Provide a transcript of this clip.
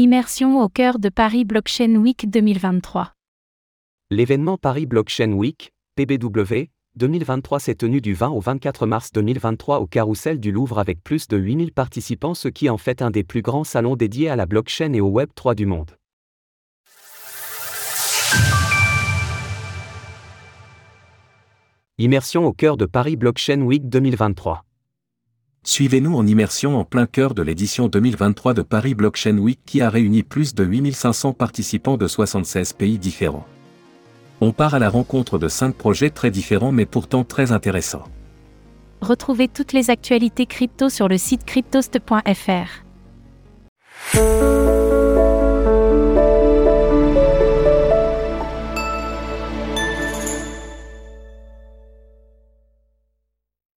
Immersion au cœur de Paris Blockchain Week 2023. L'événement Paris Blockchain Week, PBW, 2023 s'est tenu du 20 au 24 mars 2023 au Carrousel du Louvre avec plus de 8000 participants ce qui en fait un des plus grands salons dédiés à la blockchain et au Web 3 du monde. Immersion au cœur de Paris Blockchain Week 2023. Suivez-nous en immersion en plein cœur de l'édition 2023 de Paris Blockchain Week qui a réuni plus de 8500 participants de 76 pays différents. On part à la rencontre de 5 projets très différents mais pourtant très intéressants. Retrouvez toutes les actualités crypto sur le site cryptost.fr.